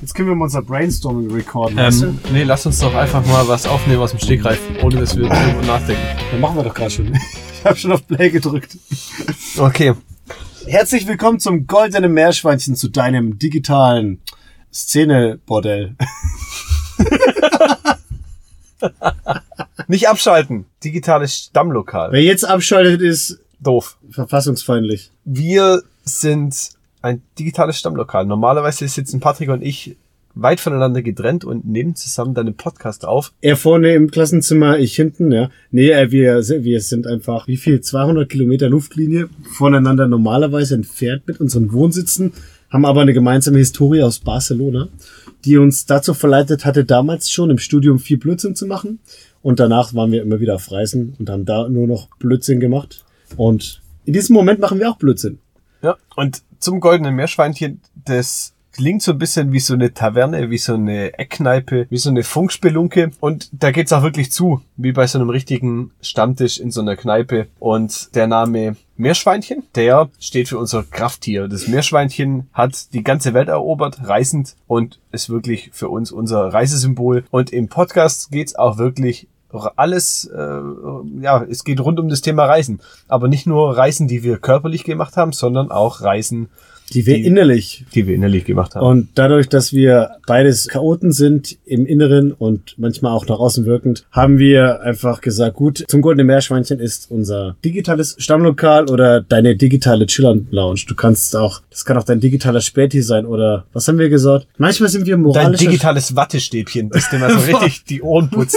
Jetzt können wir mal unser Brainstorming recorden, weißt Ähm, nee, lass uns doch einfach mal was aufnehmen aus dem Stegreif, ohne dass wir darüber nachdenken. du? Dann machen wir doch gerade schon. Ich habe schon auf Play gedrückt. Okay. Herzlich willkommen zum goldenen Meerschweinchen zu deinem digitalen Szene-Bordell. Nicht abschalten. Digitales Stammlokal. Wer jetzt abschaltet, ist Doof. verfassungsfeindlich. Wir sind ein digitales Stammlokal. Normalerweise sitzen Patrick und ich weit voneinander getrennt und nehmen zusammen dann einen Podcast auf. Er vorne im Klassenzimmer, ich hinten, ja. Nee, äh, wir, wir sind einfach, wie viel? 200 Kilometer Luftlinie voneinander normalerweise entfernt mit unseren Wohnsitzen, haben aber eine gemeinsame Historie aus Barcelona, die uns dazu verleitet hatte, damals schon im Studium viel Blödsinn zu machen. Und danach waren wir immer wieder auf Reisen und haben da nur noch Blödsinn gemacht. Und in diesem Moment machen wir auch Blödsinn. Ja. Und zum goldenen Meerschweinchen, das klingt so ein bisschen wie so eine Taverne, wie so eine Eckkneipe, wie so eine Funkspelunke. Und da geht's auch wirklich zu, wie bei so einem richtigen Stammtisch in so einer Kneipe. Und der Name Meerschweinchen, der steht für unser Krafttier. Das Meerschweinchen hat die ganze Welt erobert, reisend und ist wirklich für uns unser Reisesymbol. Und im Podcast geht's auch wirklich alles, äh, ja, es geht rund um das Thema Reisen. Aber nicht nur Reisen, die wir körperlich gemacht haben, sondern auch Reisen, Die wir Die- innerlich die wir innerlich gemacht haben. Und dadurch, dass wir beides Chaoten sind, im Inneren und manchmal auch nach außen wirkend, haben wir einfach gesagt, gut, zum Goldenen Meerschweinchen ist unser digitales Stammlokal oder deine digitale Chillern-Lounge. Du kannst auch, das kann auch dein digitaler Späti sein oder, was haben wir gesagt? Manchmal sind wir Dein moralisch. digitales Wattestäbchen, das dir mal so richtig die Ohren putzt.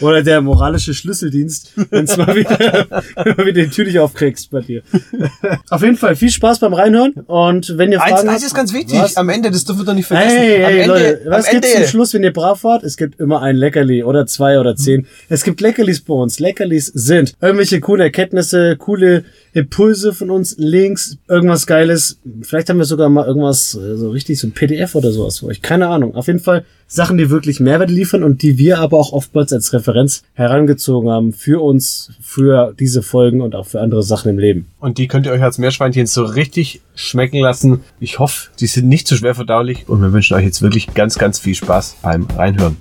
Oder der moralische Schlüsseldienst, wenn's mal wieder, wenn du wieder die Tür nicht aufkriegst bei dir. Auf jeden Fall viel Spaß beim Reinhören und wenn ihr Eins, Fragen eins habt- ist ganz wichtig, Was? am Ende, das dürfen wir doch nicht vergessen. Hey, am hey, Ende, Leute, was am gibt's zum Schluss, wenn ihr brav wart? Es gibt immer ein Leckerli oder zwei oder zehn. Es gibt Leckerlis bei uns. Leckerlis sind irgendwelche coole Erkenntnisse, coole Impulse von uns, Links, irgendwas Geiles. Vielleicht haben wir sogar mal irgendwas, äh, so richtig, so ein PDF oder sowas für euch. Keine Ahnung. Auf jeden Fall Sachen, die wirklich Mehrwert liefern und die wir aber auch oftmals als Referenz herangezogen haben für uns, für diese Folgen und auch für andere Sachen im Leben. Und die könnt ihr euch als Meerschweinchen so richtig schmecken lassen. Ich hoffe, die sind nicht zu schwer verdaulich und wir wünschen euch jetzt wirklich ganz, ganz viel Spaß beim Reinhören.